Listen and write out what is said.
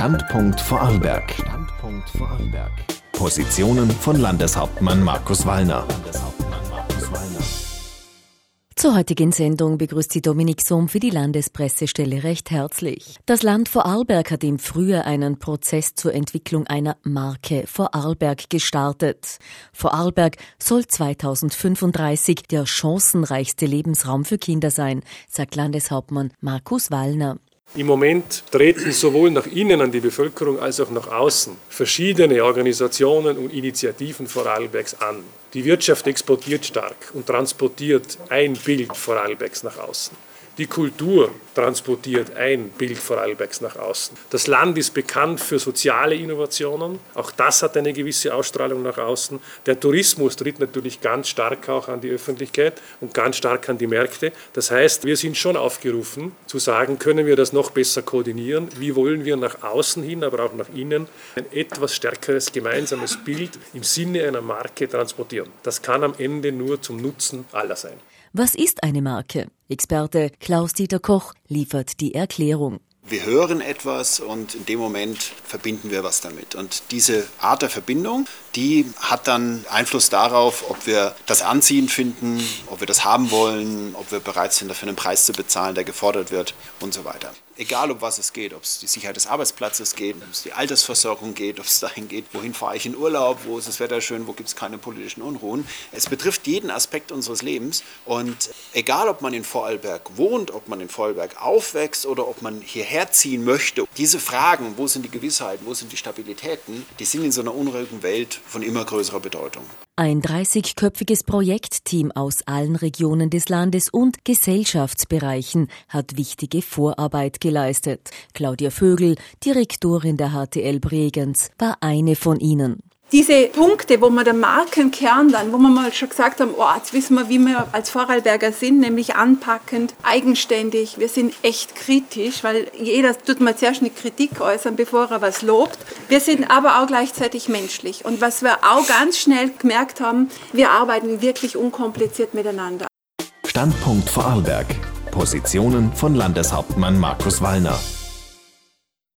Standpunkt Vorarlberg. Standpunkt Vorarlberg. Positionen von Landeshauptmann Markus Wallner. Zur heutigen Sendung begrüßt sie Dominik Sohm für die Landespressestelle recht herzlich. Das Land Vorarlberg hat im Frühjahr einen Prozess zur Entwicklung einer Marke Vorarlberg gestartet. Vorarlberg soll 2035 der chancenreichste Lebensraum für Kinder sein, sagt Landeshauptmann Markus Wallner. Im Moment treten sowohl nach innen an die Bevölkerung als auch nach außen verschiedene Organisationen und Initiativen Vorarlbergs an. Die Wirtschaft exportiert stark und transportiert ein Bild Vorarlbergs nach außen. Die Kultur transportiert ein Bild Vorarlbergs nach außen. Das Land ist bekannt für soziale Innovationen. Auch das hat eine gewisse Ausstrahlung nach außen. Der Tourismus tritt natürlich ganz stark auch an die Öffentlichkeit und ganz stark an die Märkte. Das heißt, wir sind schon aufgerufen zu sagen, können wir das noch besser koordinieren? Wie wollen wir nach außen hin, aber auch nach innen ein etwas stärkeres gemeinsames Bild im Sinne einer Marke transportieren? Das kann am Ende nur zum Nutzen aller sein. Was ist eine Marke? Experte Klaus-Dieter Koch liefert die Erklärung. Wir hören etwas und in dem Moment verbinden wir was damit. Und diese Art der Verbindung, die hat dann Einfluss darauf, ob wir das anziehend finden, ob wir das haben wollen, ob wir bereit sind, dafür einen Preis zu bezahlen, der gefordert wird und so weiter egal um was es geht, ob es die Sicherheit des Arbeitsplatzes geht, ob es die Altersversorgung geht, ob es dahin geht, wohin fahre ich in Urlaub, wo ist das Wetter schön, wo gibt es keine politischen Unruhen. Es betrifft jeden Aspekt unseres Lebens und egal ob man in Vorarlberg wohnt, ob man in Vorarlberg aufwächst oder ob man hierher ziehen möchte, diese Fragen, wo sind die Gewissheiten, wo sind die Stabilitäten, die sind in so einer unruhigen Welt von immer größerer Bedeutung. Ein 30-köpfiges Projektteam aus allen Regionen des Landes und Gesellschaftsbereichen hat wichtige Vorarbeit geleistet. Claudia Vögel, Direktorin der HTL Bregenz, war eine von ihnen diese Punkte, wo wir den Markenkern dann, wo wir mal schon gesagt haben, oh, jetzt wissen wir, wie wir als Vorarlberger sind, nämlich anpackend, eigenständig. Wir sind echt kritisch, weil jeder tut mal zuerst eine Kritik äußern, bevor er was lobt. Wir sind aber auch gleichzeitig menschlich. Und was wir auch ganz schnell gemerkt haben, wir arbeiten wirklich unkompliziert miteinander. Standpunkt Vorarlberg. Positionen von Landeshauptmann Markus Wallner.